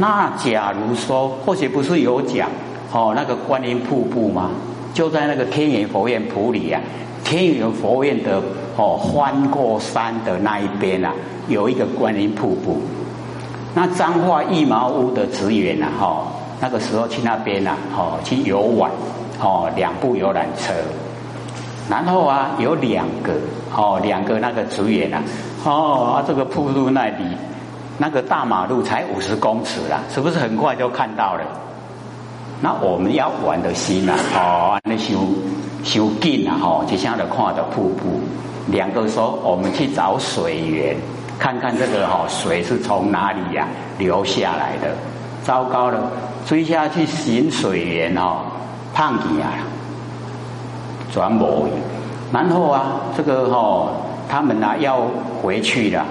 那假如说，或许不是有讲哦，那个观音瀑布吗？就在那个天元佛院埔里啊，天元佛院的哦翻过山的那一边啊，有一个观音瀑布。那彰化一毛屋的职员啊，哈，那个时候去那边啊，哦，去游玩，哦，两部游览车，然后啊，有两个，哦，两个那个职员啊，哦，啊，这个瀑布那里，那个大马路才五十公尺啦，是不是很快就看到了？那我们要玩的心啊，哦，那修修近啊，哈，就像的看的瀑布，两个说我们去找水源。看看这个哈水是从哪里呀流下来的？糟糕了，追下去寻水源哦，胖起啊，转某。然后啊，这个哈他们呢要回去了，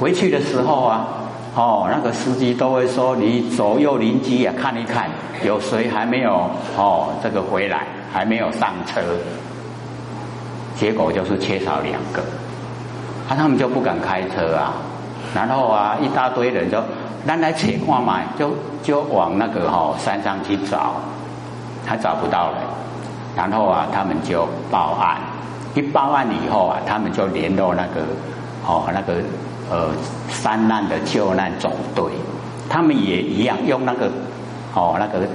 回去的时候啊，哦那个司机都会说你左右邻居啊看一看，有谁还没有哦这个回来还没有上车？结果就是缺少两个。那他们就不敢开车啊，然后啊，一大堆人就，咱来切看嘛，就就往那个哈山上去找，他找不到人，然后啊，他们就报案，一报案以后啊，他们就联络那个哦那个呃山难的救难总队，他们也一样用那个哦那个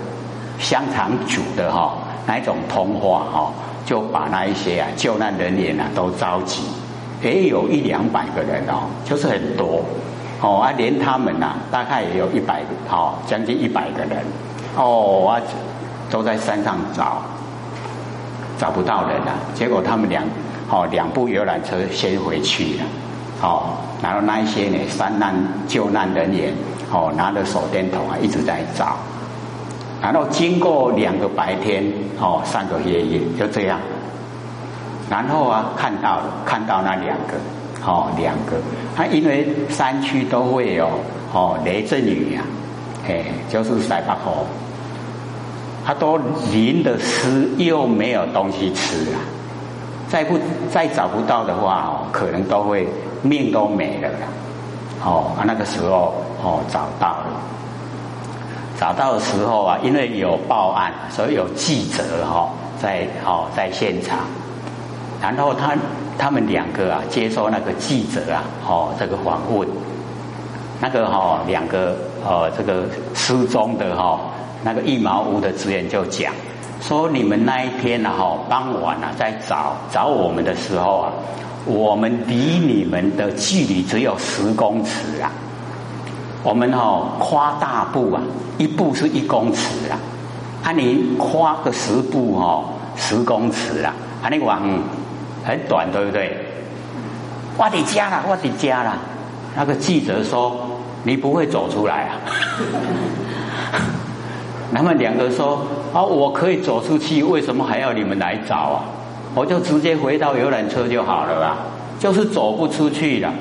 香肠煮的哈那一种通话哈，就把那一些啊救难人员啊都召集。也有一两百个人哦，就是很多哦啊，连他们呐，大概也有一百个哦，将近一百个人哦啊，都在山上找，找不到人了。结果他们两哦两部游览车先回去了哦，然后那一些呢山难救难人员哦拿着手电筒啊一直在找，然后经过两个白天哦三个夜夜就这样。然后啊，看到了，看到那两个，哦，两个，他因为山区都会有哦雷阵雨呀，哎，就是塞巴河，他都淋的湿，又没有东西吃啊，再不再找不到的话哦，可能都会命都没了啦，哦，啊那个时候哦找到了，找到的时候啊，因为有报案，所以有记者哈在哦在现场。然后他他们两个啊，接受那个记者啊，哦，这个访问，那个哈两个呃这个失踪的哈那个一毛屋的职员就讲说，你们那一天呢哈傍晚啊在找找我们的时候啊，我们离你们的距离只有十公尺啊，我们哈跨大步啊，一步是一公尺啊，啊你跨个十步哈十公尺啊，啊你往。很短，对不对？我的家了，我的家了。那个记者说：“你不会走出来啊？” 他们两个说：“啊，我可以走出去，为什么还要你们来找啊？我就直接回到游览车就好了啦，就是走不出去了。”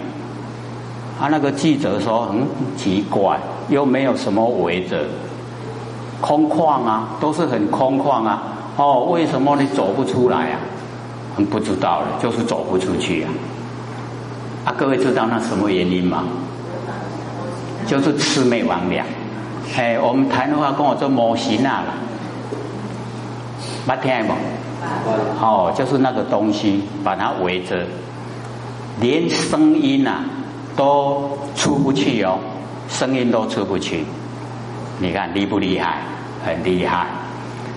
啊，那个记者说：“很奇怪，又没有什么围着，空旷啊，都是很空旷啊。哦，为什么你走不出来啊？”不知道了，就是走不出去啊！啊，各位知道那什么原因吗？就是魑魅魍魉。哎，我们台的话跟我做模型啊了，没听吗？哦，就是那个东西把它围着，连声音呐都出不去哦，声音都出不去。你看厉不厉害？很厉害。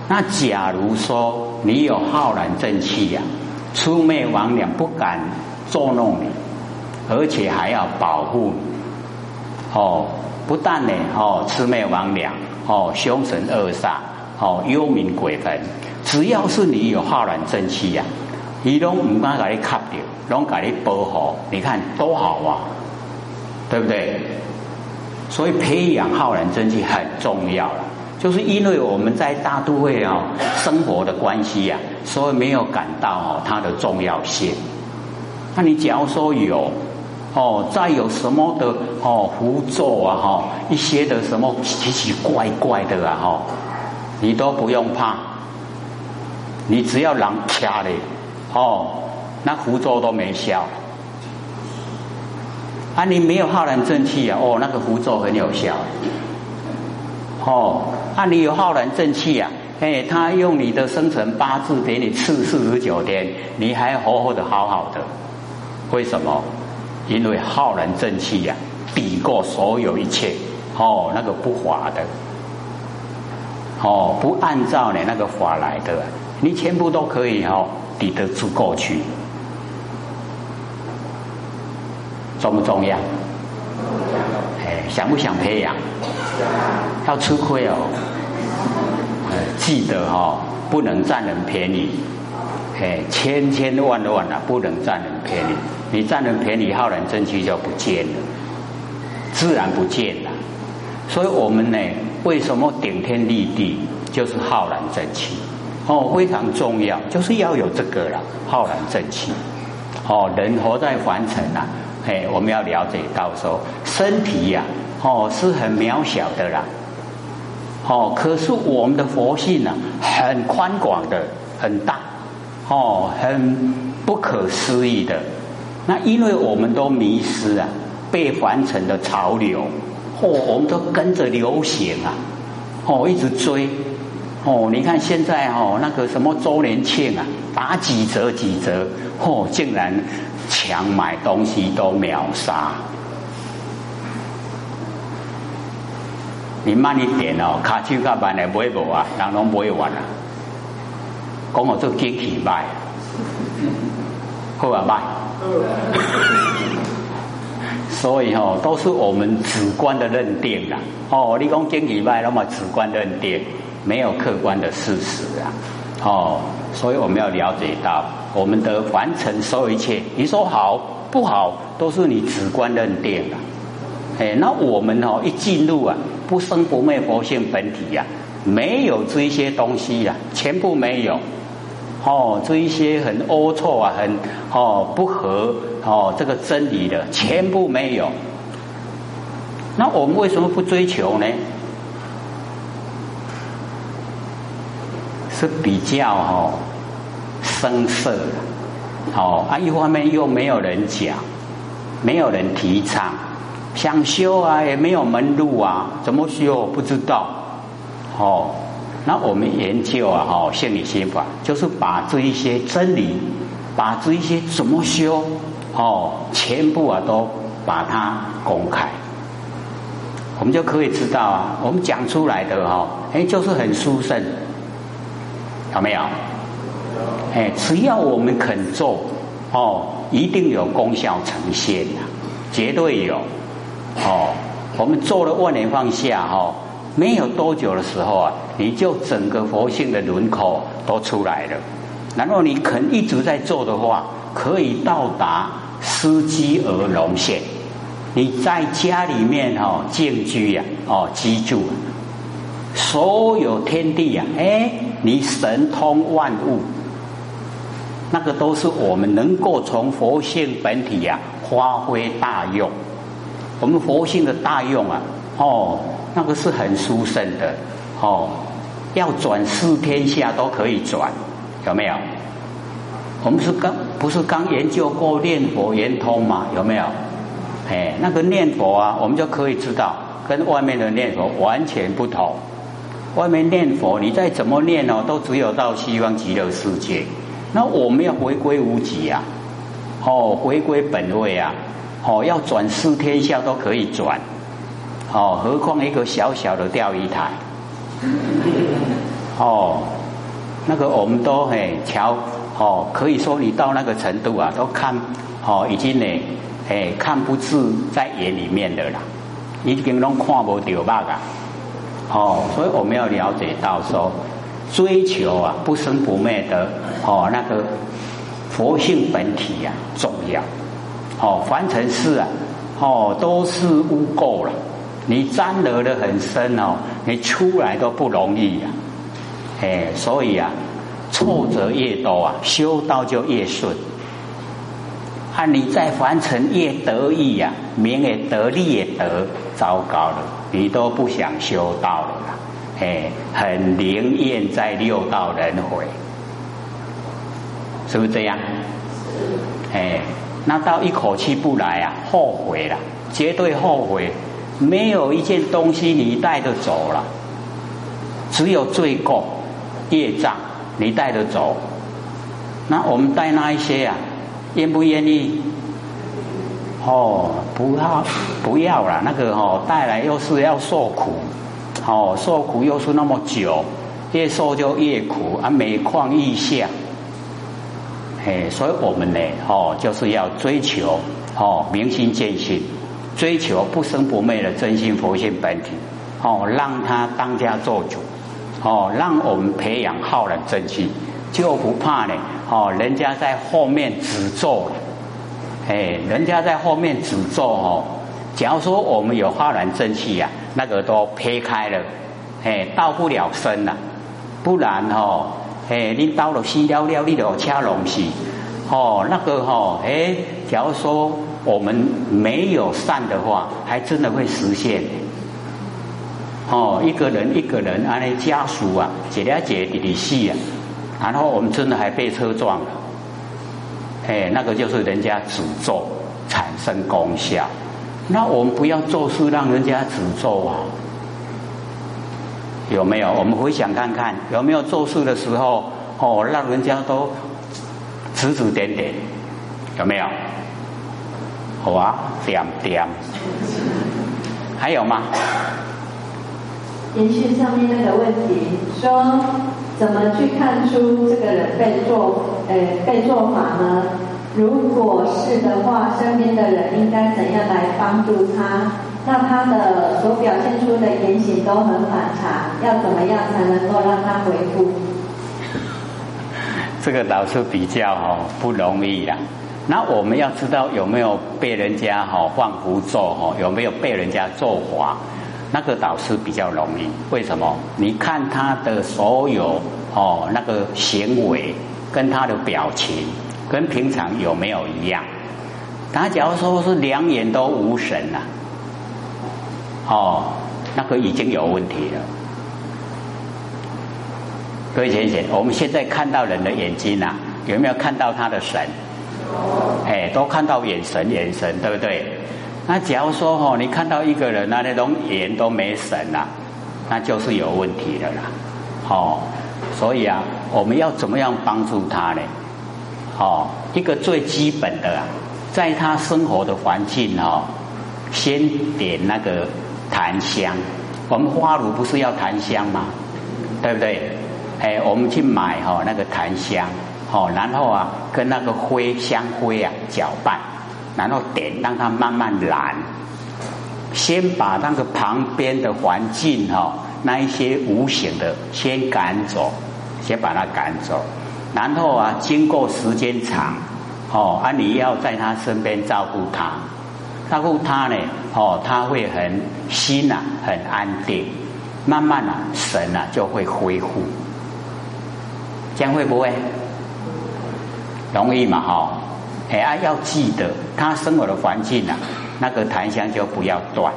那假如说你有浩然正气呀？魑魅魍魉不敢捉弄你，而且还要保护你。哦，不但呢，哦，魑魅魍魉，哦，凶神恶煞，哦，幽冥鬼魂，只要是你有浩然正气呀，你都唔敢给你卡掉，拢给你保护。你看多好啊，对不对？所以培养浩然正气很重要了。就是因为我们在大都会啊生活的关系呀，所以没有感到它的重要性。那你假如说有哦，再有什么的哦符咒啊哈，一些的什么奇奇怪怪的啊哈，你都不用怕，你只要狼掐的哦，那符咒都没效。啊，你没有浩然正气啊，哦，那个符咒很有效。哦，啊，你有浩然正气啊，哎，他用你的生辰八字给你赐四十九天，你还活活的好好的，为什么？因为浩然正气呀，抵过所有一切，哦，那个不法的，哦，不按照你那个法来的，你全部都可以哦抵得住过去，重不重要？哎，想不想培养？要吃亏哦，记得哈，不能占人便宜，哎，千千万万啊，不能占人便宜。你占人便宜，浩然正气就不见了，自然不见了。所以我们呢，为什么顶天立地就是浩然正气？哦，非常重要，就是要有这个了，浩然正气。哦，人活在凡尘啊，哎，我们要了解到说，身体呀，哦，是很渺小的啦。哦，可是我们的佛性呢，很宽广的，很大，哦，很不可思议的。那因为我们都迷失啊，被凡尘的潮流，哦，我们都跟着流行啊，哦，一直追，哦，你看现在哦，那个什么周年庆啊，打几折几折，哦，竟然抢买东西都秒杀。你慢一点哦，卡手卡慢的买无啊，人拢买完啊，讲我做机器卖，好啊卖。所以哦，都是我们主观的认定啦。哦，你讲经济卖那么主观认定，没有客观的事实啊。哦，所以我们要了解到，我们的凡尘所有一切，你说好不好，都是你主观认定的。哎，那我们哦一进入啊，不生不灭佛性本体呀，没有这一些东西呀，全部没有。哦，这一些很龌龊啊，很哦不合哦这个真理的，全部没有。那我们为什么不追求呢？是比较哦生涩，哦啊一方面又没有人讲，没有人提倡，想修啊也没有门路啊，怎么修不知道，哦。那我们研究啊，哈，心理心法就是把这一些真理，把这一些怎么修，哦，全部啊都把它公开，我们就可以知道啊，我们讲出来的哈，哎，就是很殊胜，有没有？哎，只要我们肯做，哦，一定有功效呈现的，绝对有，哦，我们做了万年放下，哈。没有多久的时候啊，你就整个佛性的轮廓都出来了。然后你肯一直在做的话，可以到达司机而龙现。你在家里面哈静居呀，哦居住，所有天地呀，哎，你神通万物，那个都是我们能够从佛性本体呀发挥大用。我们佛性的大用啊，哦。那个是很殊胜的，哦，要转世天下都可以转，有没有？我们是刚不是刚研究过念佛圆通嘛？有没有？哎，那个念佛啊，我们就可以知道，跟外面的念佛完全不同。外面念佛，你再怎么念哦，都只有到西方极乐世界。那我们要回归无极啊，哦，回归本位啊，哦，要转世天下都可以转。哦，何况一个小小的钓鱼台，哦，那个我们都嘿瞧，哦，可以说你到那个程度啊，都看，哦，已经呢，哎，看不至在眼里面的啦，已经拢看不掉吧啊，哦，所以我们要了解到说，追求啊不生不灭的哦那个佛性本体呀重要，哦，凡尘事啊，哦都是污垢了。你沾得的很深哦，你出来都不容易呀，哎，所以啊，挫折越多啊，修道就越顺。啊，你在凡尘越得意呀，名也得利也得，糟糕了，你都不想修道了啦，哎，很灵验在六道轮回，是不是这样？哎，那到一口气不来啊，后悔了，绝对后悔。没有一件东西你带得走了，只有罪过、业障，你带得走。那我们带那一些啊，愿不愿意？哦，不要，不要了。那个哦，带来又是要受苦，哦，受苦又是那么久，越受就越苦啊，每况愈下。嘿，所以我们呢，哦，就是要追求哦，明心见性，追求不生不灭的真心佛性本体，哦，让他当家做主，哦，让我们培养浩然正气，就不怕呢，哦，人家在后面指咒，哎，人家在后面指咒哦，假如说我们有浩然正气呀，那个都撇开了，哎，到不了身了，不然哦。哎，你到了西了了，你就掐龙死。哦，那个哈，哎，假如说我们没有善的话，还真的会实现。哦，一个人一个人，安尼家属啊，姐俩姐弟弟死啊，然后我们真的还被车撞了。哎，那个就是人家诅咒产生功效，那我们不要做事让人家诅咒啊。有没有？我们回想看看，有没有做事的时候哦，让人家都指指点点，有没有？好啊，点点。还有吗？延续上面那个问题，说怎么去看出这个人被做呃被做法呢？如果是的话，身边的人应该怎样来帮助他？那他的所表现出的言行都很反常，要怎么样才能够让他回复？这个倒是比较哈不容易呀。那我们要知道有没有被人家哈放符咒哈，有没有被人家咒法？那个倒是比较容易。为什么？你看他的所有哦那个行为跟他的表情，跟平常有没有一样？他假如说是两眼都无神了。哦，那个已经有问题了。各位先生，我们现在看到人的眼睛呐，有没有看到他的神？哎，都看到眼神，眼神对不对？那假如说哦，你看到一个人啊，那种眼都没神了，那就是有问题的啦。哦，所以啊，我们要怎么样帮助他呢？哦，一个最基本的，啊，在他生活的环境哦，先点那个。檀香，我们花炉不是要檀香吗？对不对？哎，我们去买哈那个檀香，好，然后啊跟那个灰香灰啊搅拌，然后点让它慢慢燃。先把那个旁边的环境哈那一些无形的先赶走，先把它赶走，然后啊经过时间长，哦啊你要在他身边照顾他。照顾他呢，哦，他会很心呐，很安定，慢慢啊，神啊就会恢复，将会不会？容易嘛？哈，哎啊，要记得他生活的环境呐，那个檀香就不要断，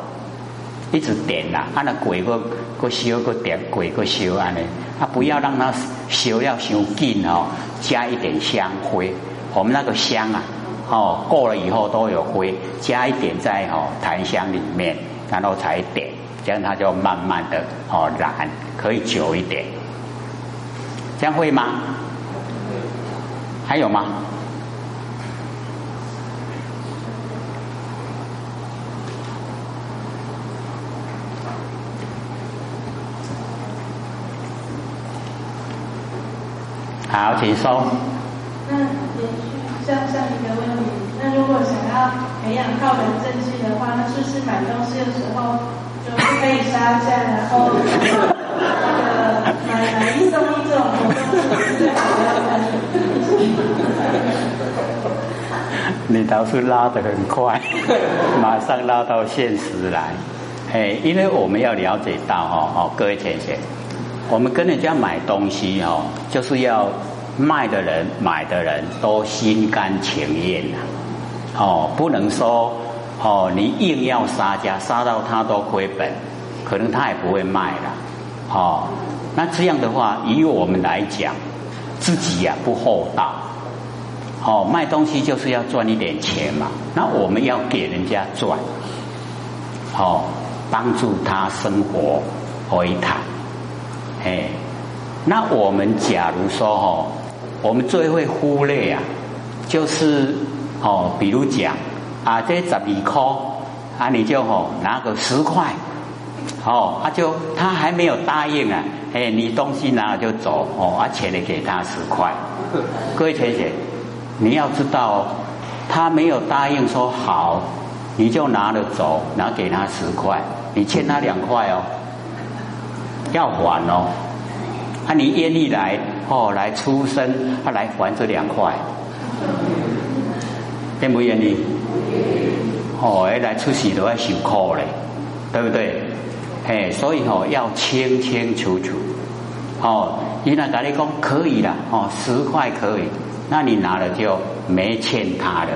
一直点呐，啊那鬼个个烧个点，鬼个烧安尼，啊不要让它烧要烧紧哦，加一点香灰，我们那个香啊。哦，过了以后都有灰，加一点在哦檀香里面，然后才点，这样它就慢慢的哦燃，可以久一点。这样会吗？还有吗？好，请说。像像一个问题，那如果想要培养靠人正气的话，那是不是买东西的时候就可以杀价，然后那个 买买一送一这种活动是最好的？你倒是拉得很快，马上拉到现实来。哎，因为我们要了解到哈哦，各位姐姐，我们跟人家买东西哦，就是要。卖的人、买的人都心甘情愿呐，哦，不能说哦，你硬要杀价，杀到他都亏本，可能他也不会卖了，哦，那这样的话，以我们来讲，自己呀不厚道，哦，卖东西就是要赚一点钱嘛，那我们要给人家赚，哦，帮助他生活回谈，哎，那我们假如说哦，我们最会忽略啊，就是哦，比如讲啊，这十二块啊，你就哦拿个十块，哦，他就他还没有答应啊，哎，你东西拿了就走哦，啊，钱你给他十块，各位同学，你要知道，他没有答应说好，你就拿了走，拿给他十块，你欠他两块哦。要还哦，啊，你愿意来哦，来出生，他来还这两块，愿不愿意？哦，来出事都要受苦嘞，对不对？嘿，所以哦，要清清楚楚。哦，你那跟你讲可以了，哦，十块可以，那你拿了就没欠他的，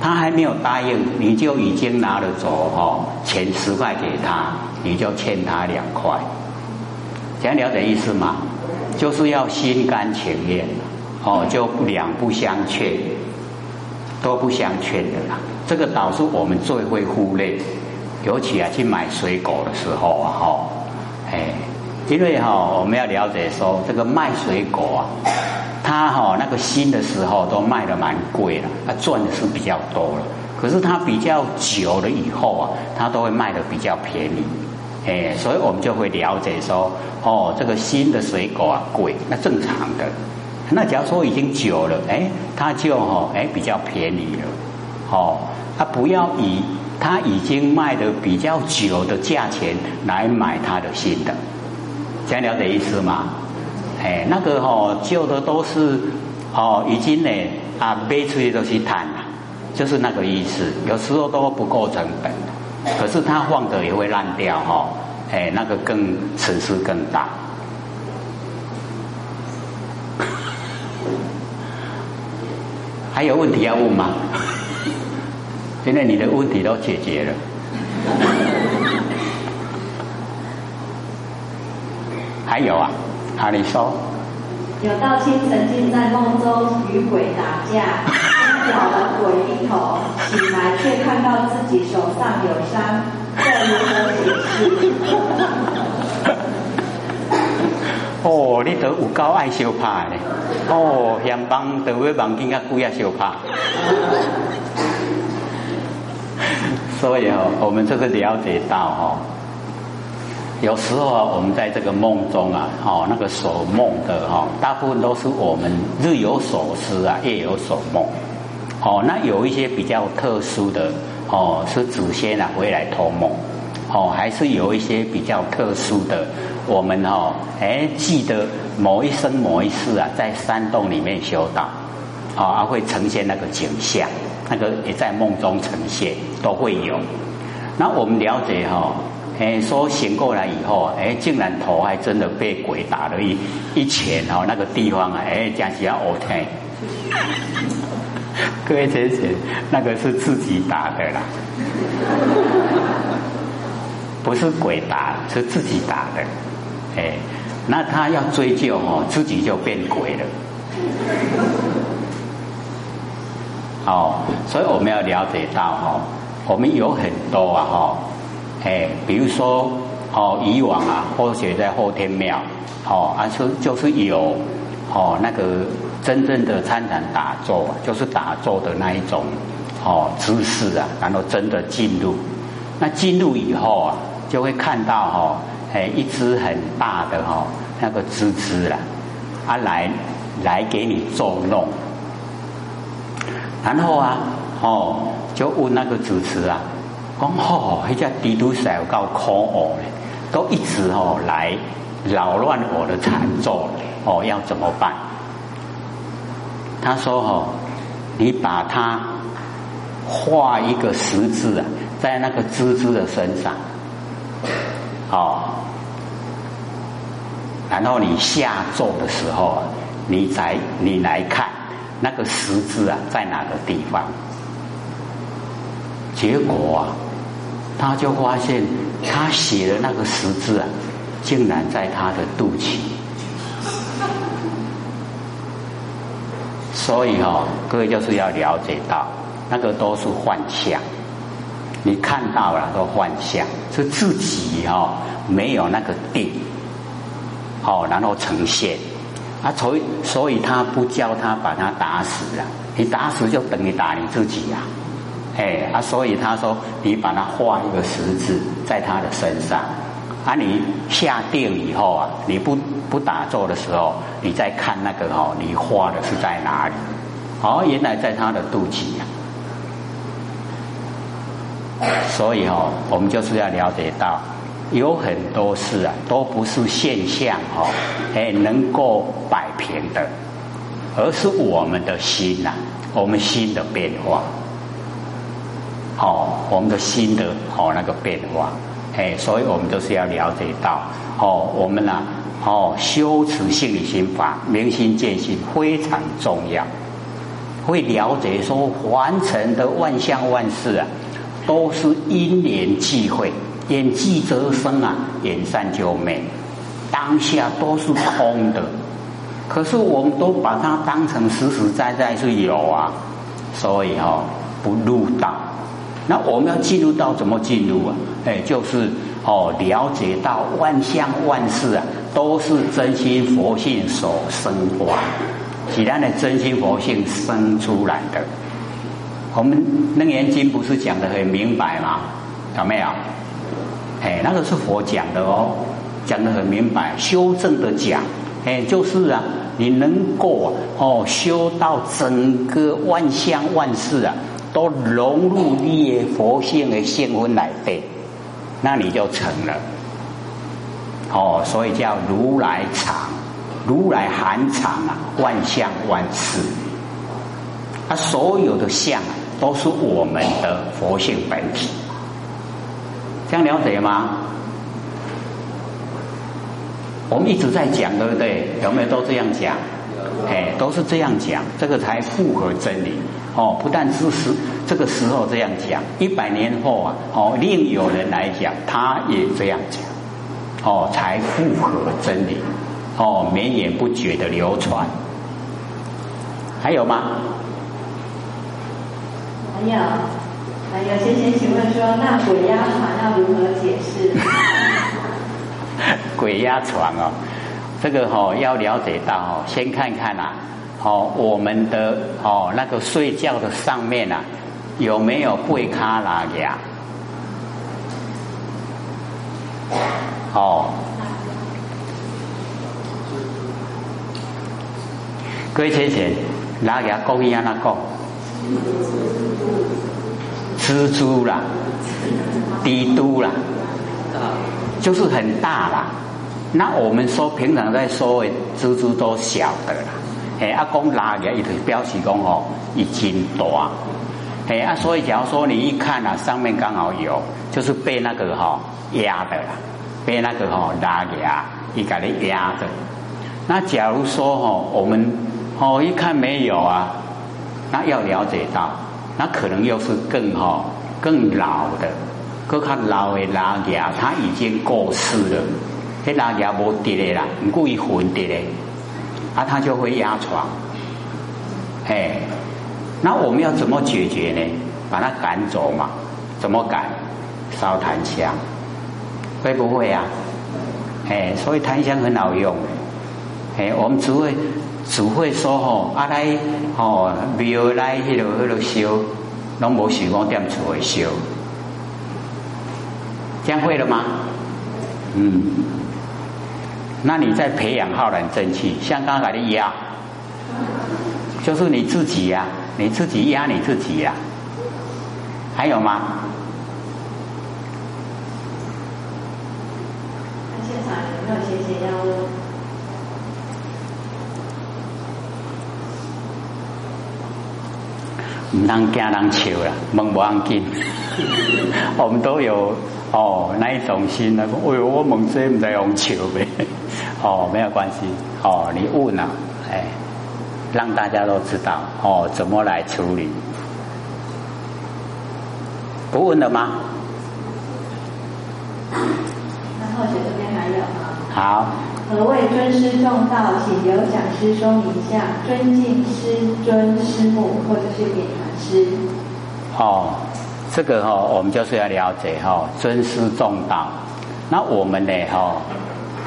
他还没有答应，你就已经拿了走哦，钱十块给他，你就欠他两块。想了解意思吗？就是要心甘情愿，哦，就两不相欠，都不相欠的啦。这个导致我们最会忽略，尤其啊去买水果的时候啊，哈，哎，因为哈我们要了解说，这个卖水果啊，他哈那个新的时候都卖的蛮贵了，他赚的是比较多了。可是他比较久了以后啊，他都会卖的比较便宜。哎，所以我们就会了解说，哦，这个新的水果啊贵，那正常的。那假如说已经久了，哎，它就哦，哎比较便宜了，哦，他不要以他已经卖的比较久的价钱来买他的新的，这样了解意思吗？哎，那个哦旧的都是哦已经呢啊卖出去都是碳了，就是那个意思，有时候都不够成本。可是它放着也会烂掉哈，哎，那个更损失更大。还有问题要问吗？现在你的问题都解决了。还有啊，阿里说。有道亲曾经在梦中与鬼打架，咬了鬼一口，醒来却看到自己手上有伤，这如何解释？哦，你都有够爱烧怕的，哦，嫌帮都会帮更加贵啊烧怕。所以哦，我们这个了解到哈。有时候啊，我们在这个梦中啊，哦，那个所梦的哈，大部分都是我们日有所思啊，夜有所梦。哦，那有一些比较特殊的哦，是祖先啊回来托梦。哦，还是有一些比较特殊的，我们哦，哎，记得某一生某一世啊，在山洞里面修道，啊，会呈现那个景象，那个也在梦中呈现，都会有。那我们了解哈。哎，说醒过来以后，哎，竟然头还真的被鬼打了一一拳哦，那个地方啊，哎，讲起要呕吐。各位姐姐，那个是自己打的啦，不是鬼打，是自己打的。哎，那他要追究哦，自己就变鬼了。哦，所以我们要了解到哈，我们有很多啊哈。哎，比如说，哦，以往啊，或者在后天庙，哦，啊是就是有，哦，那个真正的参禅打坐，就是打坐的那一种，哦，姿势啊，然后真的进入，那进入以后啊，就会看到哈，哎，一只很大的哈，那个蜘蛛啦，啊来来给你作弄，然后啊，哦，就问那个主持啊。讲吼，迄只地图赛有够可恶嘞，都一直哦来扰乱我的禅坐哦，要怎么办？他说哦，你把它画一个十字啊，在那个蜘蛛的身上，哦，然后你下坐的时候啊，你才你来看那个十字啊在哪个地方？结果啊。他就发现，他写的那个十字啊，竟然在他的肚脐。所以哈，各位就是要了解到，那个都是幻象。你看到了都幻象，是自己哈没有那个定。好，然后呈现。啊，所以所以他不教他把他打死了，你打死就等于打你自己呀。哎，啊，所以他说你把它画一个十字在他的身上，啊，你下定以后啊，你不不打坐的时候，你再看那个哦，你画的是在哪里？哦，原来在他的肚脐呀。所以哦，我们就是要了解到，有很多事啊，都不是现象哦，哎，能够摆平的，而是我们的心呐，我们心的变化。哦，我们的心的哦那个变化，哎，所以我们都是要了解到，哦，我们呢，哦，修持心理心法，明心见性非常重要，会了解说，凡尘的万象万事啊，都是因缘际会，缘聚则生啊，缘散就灭，当下都是空的，可是我们都把它当成实实在在是有啊，所以哦，不入道。那我们要进入到怎么进入啊？哎，就是哦，了解到万象万事啊，都是真心佛性所生化，既然的真心佛性生出来的。我们楞严经不是讲的很明白吗？有没有？哎，那个是佛讲的哦，讲的很明白，修正的讲，哎，就是啊，你能够哦修到整个万象万事啊。都融入你佛性的性分来对，那你就成了。哦，所以叫如来藏，如来含藏啊，万象万事，啊，所有的相都是我们的佛性本体，这样了解吗？我们一直在讲，对不对？有没有都这样讲？哎，都是这样讲，这个才符合真理。哦，不但是时这个时候这样讲，一百年后啊，哦，另有人来讲，他也这样讲，哦，才符合真理，哦，绵延不绝的流传。还有吗？还有，还有，先生请问说，那鬼压床要如何解释？鬼压床哦，这个哈要了解到哦，先看看啊。哦，我们的哦那个睡觉的上面啊，有没有贝卡拉牙？哦，各位先生，拉牙讲一样那个，蜘蛛啦，滴嘟啦，就是很大啦。那我们说平常在说的蜘蛛都小的啦。嘿，阿公拉起来，伊就表示讲哦，已经大。嘿，啊，所以假如说你一看啊，上面刚好有，就是被那个哈压的啦，被那个哈拉起来，伊给你压的。那假如说哈，我们哦一看没有啊，那要了解到，那可能又是更哈更老的，更较老的拉牙，他已经过世了，迄拉牙无跌的啦，唔故意混跌的。啊，他就会压床，哎，那我们要怎么解决呢？把他赶走嘛？怎么赶？烧檀香，会不会啊？哎，所以檀香很好用，哎，我们只会只会说吼，啊来吼，庙来迄落迄落烧，拢无想讲点厝会烧，这样会了吗？嗯。那你在培养浩然正气，像刚才的压，就是你自己呀，你自己压你自己呀，还有吗？现场有没有谢谢要问？唔当惊人笑啦，问不安紧，我们都有哦那一种心啊，哎呦我问这唔在用笑呗。哦，没有关系。哦，你问了，哎，让大家都知道哦，怎么来处理？不问了吗？然后学这边还有吗？好。何谓尊师重道？请由讲师说明一下。尊敬师尊师母，或者是点传师。哦，这个哈，我们就是要了解哈，尊师重道。那我们呢哈？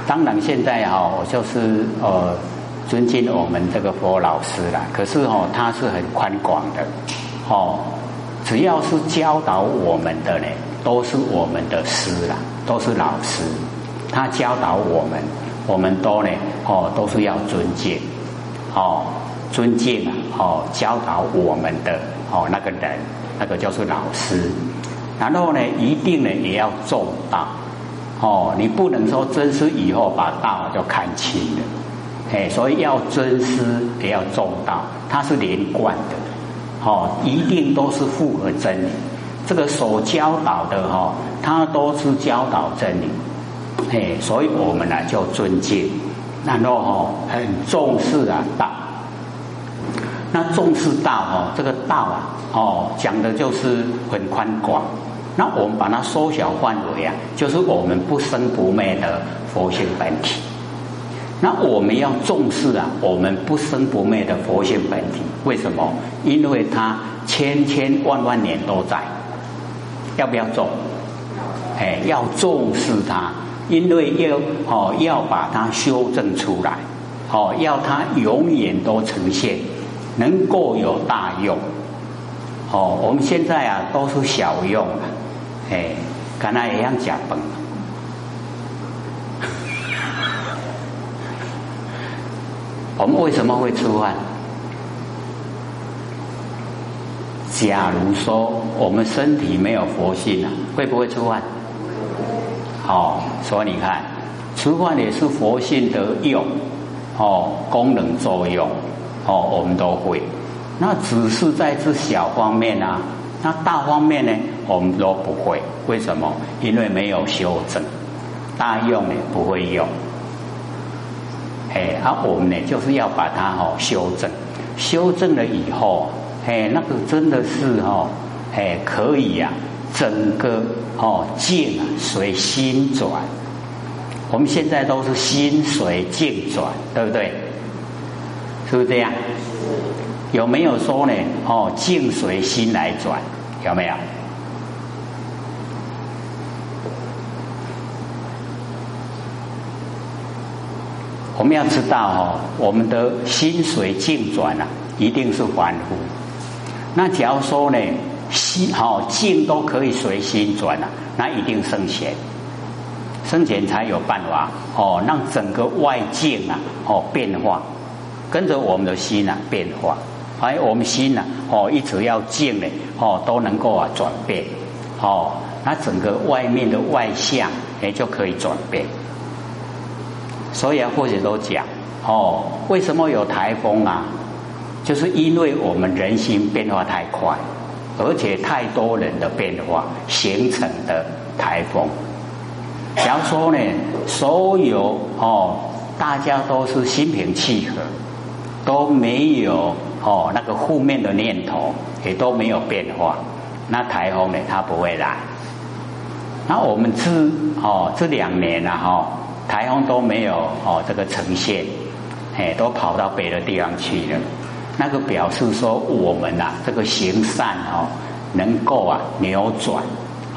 当然现在哈，我就是呃尊敬我们这个佛老师啦。可是哦，他是很宽广的，哦，只要是教导我们的呢，都是我们的师啦，都是老师。他教导我们，我们都呢，哦，都是要尊敬，哦，尊敬啊，哦，教导我们的哦那个人，那个就是老师。然后呢，一定呢也要重道，哦，你不能说尊师以后把道就看清了，哎，所以要尊师也要重道，它是连贯的，哦，一定都是符合真理。这个所教导的哈，它都是教导真理。哎，所以我们呢就尊敬，然后哈很重视啊道。那重视道哦，这个道啊哦讲的就是很宽广。那我们把它缩小范围啊，就是我们不生不灭的佛性本体。那我们要重视啊，我们不生不灭的佛性本体。为什么？因为它千千万万年都在。要不要重？哎，要重视它。因为要哦要把它修正出来，哦要它永远都呈现，能够有大用，哦我们现在啊都是小用啊，哎跟他一样假崩，我们为什么会出汗？假如说我们身体没有佛性啊，会不会出汗？哦，所以你看，吃饭也是佛性的用，哦，功能作用，哦，我们都会。那只是在这小方面啊，那大方面呢，我们都不会。为什么？因为没有修正，大用呢不会用。哎，啊我们呢，就是要把它哦修正，修正了以后，哎，那个真的是哦，哎，可以呀。整个哦境啊随心转，我们现在都是心随境转，对不对？是不是这样？有没有说呢？哦，境随心来转，有没有？我们要知道哦，我们的心随境转啊，一定是反复。那假如说呢？心哦境都可以随心转啊，那一定圣贤，圣贤才有办法哦，让整个外境啊哦变化，跟着我们的心啊变化，而我们心呢哦一直要静呢哦都能够啊转变哦，那整个外面的外相也就可以转变。所以啊，或者都讲哦，为什么有台风啊？就是因为我们人心变化太快。而且太多人的变化形成的台风，假如说呢，所有哦，大家都是心平气和，都没有哦那个负面的念头，也都没有变化，那台风呢它不会来。那我们这哦这两年啊哈，台风都没有哦这个呈现，哎，都跑到别的地方去了。那个表示说，我们呐，这个行善哦，能够啊扭转，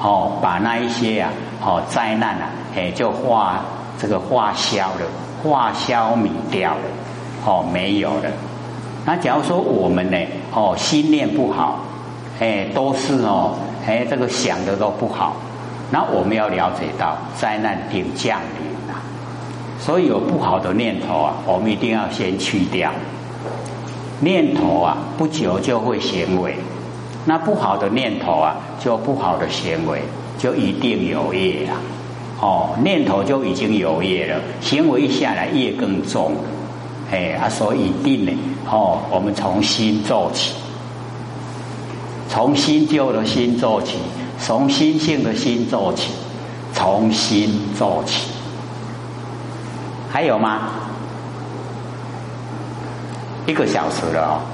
哦，把那一些啊，哦灾难啊，哎就化这个化消了，化消弭掉了，哦没有了。那假如说我们呢，哦心念不好，哎都是哦，哎这个想的都不好，那我们要了解到灾难定降临了，所以有不好的念头啊，我们一定要先去掉。念头啊，不久就会行为。那不好的念头啊，就不好的行为，就一定有业了。哦，念头就已经有业了，行为一下来业更重。哎啊，所以一定呢，哦，我们从心做起，从新旧的心做起，从心性的心做起，从心做起。还有吗？一个小时了哦。